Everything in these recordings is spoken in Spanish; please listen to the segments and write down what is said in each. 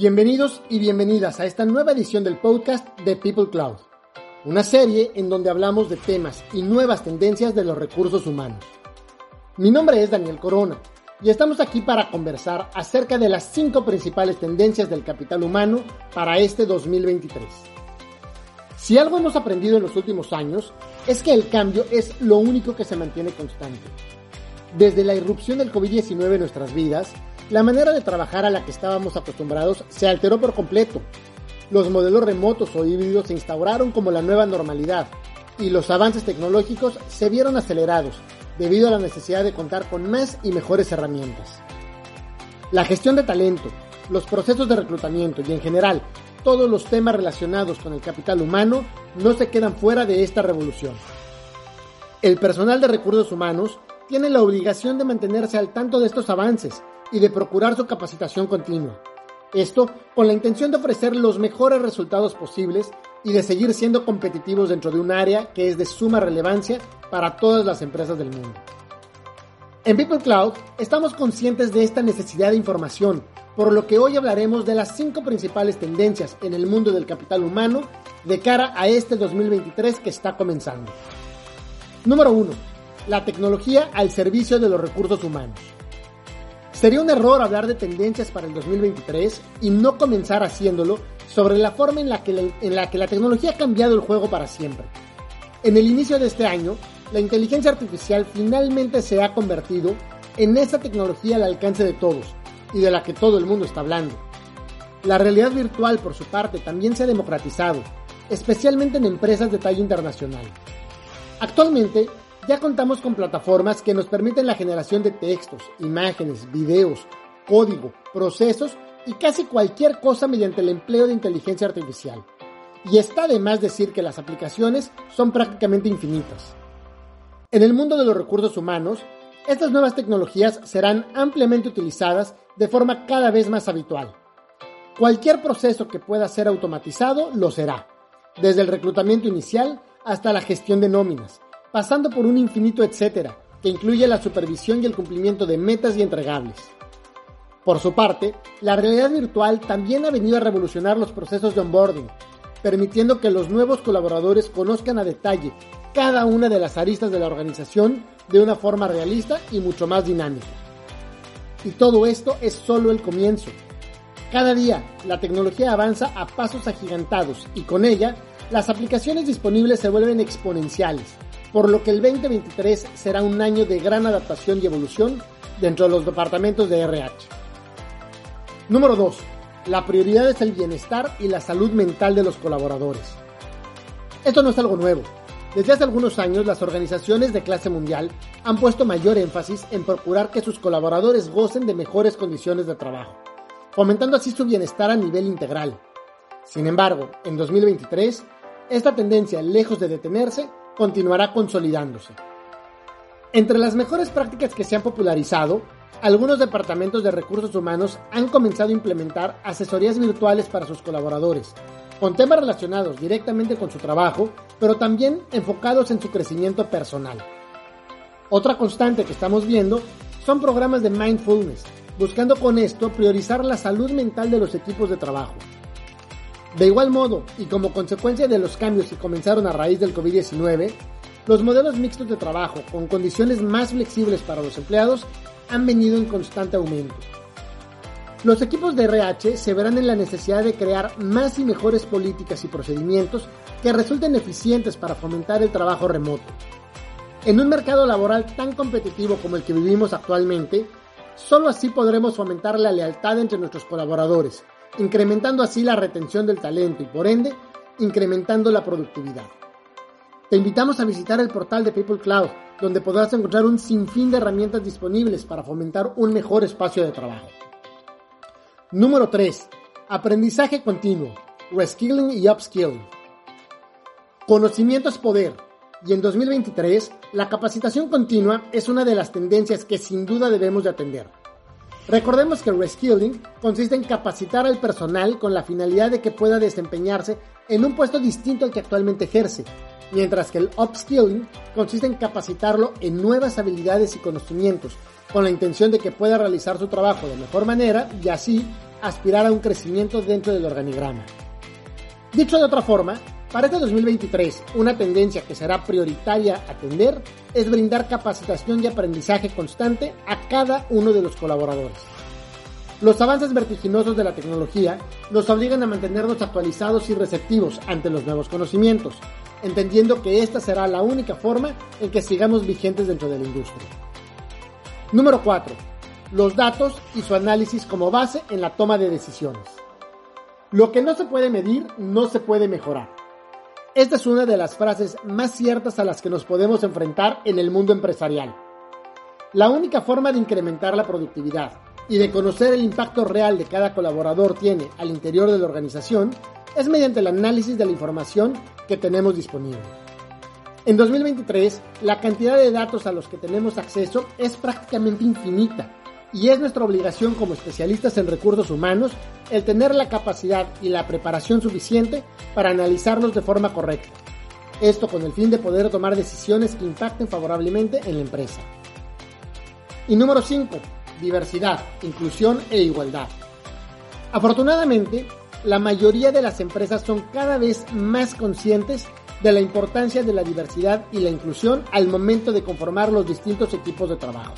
Bienvenidos y bienvenidas a esta nueva edición del podcast de People Cloud, una serie en donde hablamos de temas y nuevas tendencias de los recursos humanos. Mi nombre es Daniel Corona y estamos aquí para conversar acerca de las cinco principales tendencias del capital humano para este 2023. Si algo hemos aprendido en los últimos años es que el cambio es lo único que se mantiene constante. Desde la irrupción del COVID-19 en nuestras vidas, la manera de trabajar a la que estábamos acostumbrados se alteró por completo. Los modelos remotos o híbridos se instauraron como la nueva normalidad y los avances tecnológicos se vieron acelerados debido a la necesidad de contar con más y mejores herramientas. La gestión de talento, los procesos de reclutamiento y en general todos los temas relacionados con el capital humano no se quedan fuera de esta revolución. El personal de recursos humanos tiene la obligación de mantenerse al tanto de estos avances y de procurar su capacitación continua. Esto con la intención de ofrecer los mejores resultados posibles y de seguir siendo competitivos dentro de un área que es de suma relevancia para todas las empresas del mundo. En People Cloud estamos conscientes de esta necesidad de información, por lo que hoy hablaremos de las cinco principales tendencias en el mundo del capital humano de cara a este 2023 que está comenzando. Número 1. La tecnología al servicio de los recursos humanos. Sería un error hablar de tendencias para el 2023 y no comenzar haciéndolo sobre la forma en la, que la, tecnología ha cambiado el juego para siempre. En el inicio de este año, la inteligencia artificial finalmente se ha convertido en esa tecnología al alcance de todos y de la que todo el mundo está hablando. La realidad virtual, por su parte, también se ha democratizado, especialmente en empresas de talla internacional. Actualmente, ya contamos con plataformas que nos permiten la generación de textos, imágenes, videos, código, procesos y casi cualquier cosa mediante el empleo de inteligencia artificial. Y está de más decir que las aplicaciones son prácticamente infinitas. En el mundo de los recursos humanos, estas nuevas tecnologías serán ampliamente utilizadas de forma cada vez más habitual. Cualquier proceso que pueda ser automatizado lo será, desde el reclutamiento inicial hasta la gestión de nóminas, pasando por un infinito etcétera, que incluye la supervisión y el cumplimiento de metas y entregables. Por su parte, la realidad virtual también ha venido a revolucionar los procesos de onboarding, permitiendo que los nuevos colaboradores conozcan a detalle cada una de las aristas de la organización de una forma realista y mucho más dinámica. Y todo esto es solo el comienzo. Cada día, la tecnología avanza a pasos agigantados y con ella, las aplicaciones disponibles se vuelven exponenciales, por lo que el 2023 será un año de gran adaptación y evolución dentro de los departamentos de RH. Número 2. La prioridad es el bienestar y la salud mental de los colaboradores. Esto no es algo nuevo. Desde hace algunos años las organizaciones de clase mundial han puesto mayor énfasis en procurar que sus colaboradores gocen de mejores condiciones de trabajo, fomentando así su bienestar a nivel integral. Sin embargo, en 2023, esta tendencia, lejos de detenerse, continuará consolidándose. Entre las mejores prácticas que se han popularizado, algunos departamentos de recursos humanos han comenzado a implementar asesorías virtuales para sus colaboradores, con temas relacionados directamente con su trabajo, pero también enfocados en su crecimiento personal. Otra constante que estamos viendo son programas de mindfulness, buscando con esto priorizar la salud mental de los equipos de trabajo. De igual modo, y como consecuencia de los cambios que comenzaron a raíz del COVID-19, los modelos mixtos de trabajo con condiciones más flexibles para los empleados han venido en constante aumento. Los equipos de RH se verán en la necesidad de crear más y mejores políticas y procedimientos que resulten eficientes para fomentar el trabajo remoto. En un mercado laboral tan competitivo como el que vivimos actualmente, solo así podremos fomentar la lealtad entre nuestros colaboradores, incrementando así la retención del talento y por ende incrementando la productividad. Te invitamos a visitar el portal de People Cloud, donde podrás encontrar un sinfín de herramientas disponibles para fomentar un mejor espacio de trabajo. Número 3. Aprendizaje continuo, reskilling y upskilling. Conocimiento es poder, y en 2023 la capacitación continua es una de las tendencias que sin duda debemos de atender. Recordemos que reskilling consiste en capacitar al personal con la finalidad de que pueda desempeñarse en un puesto distinto al que actualmente ejerce, mientras que el upskilling consiste en capacitarlo en nuevas habilidades y conocimientos, con la intención de que pueda realizar su trabajo de mejor manera y así aspirar a un crecimiento dentro del organigrama. Dicho de otra forma, para este 2023, una tendencia que será prioritaria atender es brindar capacitación y aprendizaje constante a cada uno de los colaboradores. Los avances vertiginosos de la tecnología nos obligan a mantenernos actualizados y receptivos ante los nuevos conocimientos, entendiendo que esta será la única forma en que sigamos vigentes dentro de la industria. Número 4. Los datos y su análisis como base en la toma de decisiones. Lo que no se puede medir no se puede mejorar. Esta es una de las frases más ciertas a las que nos podemos enfrentar en el mundo empresarial. La única forma de incrementar la productividad y de conocer el impacto real de cada colaborador tiene al interior de la organización es mediante el análisis de la información que tenemos disponible. En 2023, la cantidad de datos a los que tenemos acceso es prácticamente infinita y es nuestra obligación como especialistas en recursos humanos el tener la capacidad y la preparación suficiente para analizarlos de forma correcta. Esto con el fin de poder tomar decisiones que impacten favorablemente en la empresa. Y número 5. Diversidad, inclusión e igualdad. Afortunadamente, la mayoría de las empresas son cada vez más conscientes de la importancia de la diversidad y la inclusión al momento de conformar los distintos equipos de trabajo.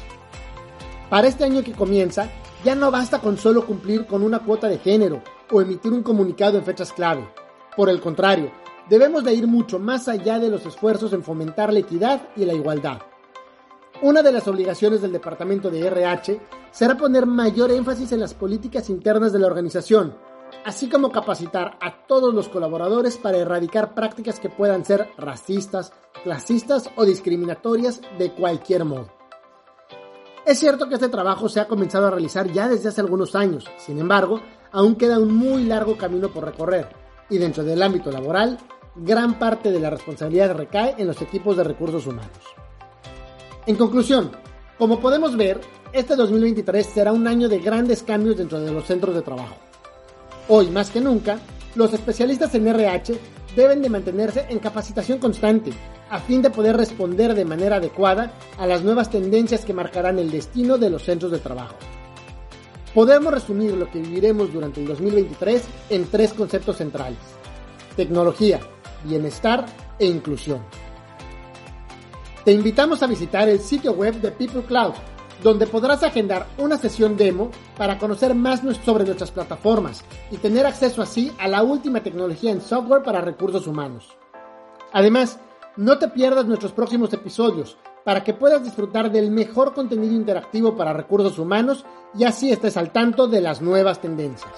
Para este año que comienza, ya no basta con solo cumplir con una cuota de género o emitir un comunicado en fechas clave. Por el contrario, debemos de ir mucho más allá de los esfuerzos en fomentar la equidad y la igualdad. Una de las obligaciones del Departamento de RH será poner mayor énfasis en las políticas internas de la organización, así como capacitar a todos los colaboradores para erradicar prácticas que puedan ser racistas, clasistas o discriminatorias de cualquier modo. Es cierto que este trabajo se ha comenzado a realizar ya desde hace algunos años, sin embargo, aún queda un muy largo camino por recorrer, y dentro del ámbito laboral, gran parte de la responsabilidad recae en los equipos de recursos humanos. En conclusión, como podemos ver, este 2023 será un año de grandes cambios dentro de los centros de trabajo. Hoy más que nunca, los especialistas en RH deben de mantenerse en capacitación constante a fin de poder responder de manera adecuada a las nuevas tendencias que marcarán el destino de los centros de trabajo. Podemos resumir lo que viviremos durante el 2023 en tres conceptos centrales. Tecnología, bienestar e inclusión. Te invitamos a visitar el sitio web de People Cloud, donde podrás agendar una sesión demo para conocer más sobre nuestras plataformas y tener acceso así a la última tecnología en software para recursos humanos. Además, no te pierdas nuestros próximos episodios para que puedas disfrutar del mejor contenido interactivo para recursos humanos y así estés al tanto de las nuevas tendencias.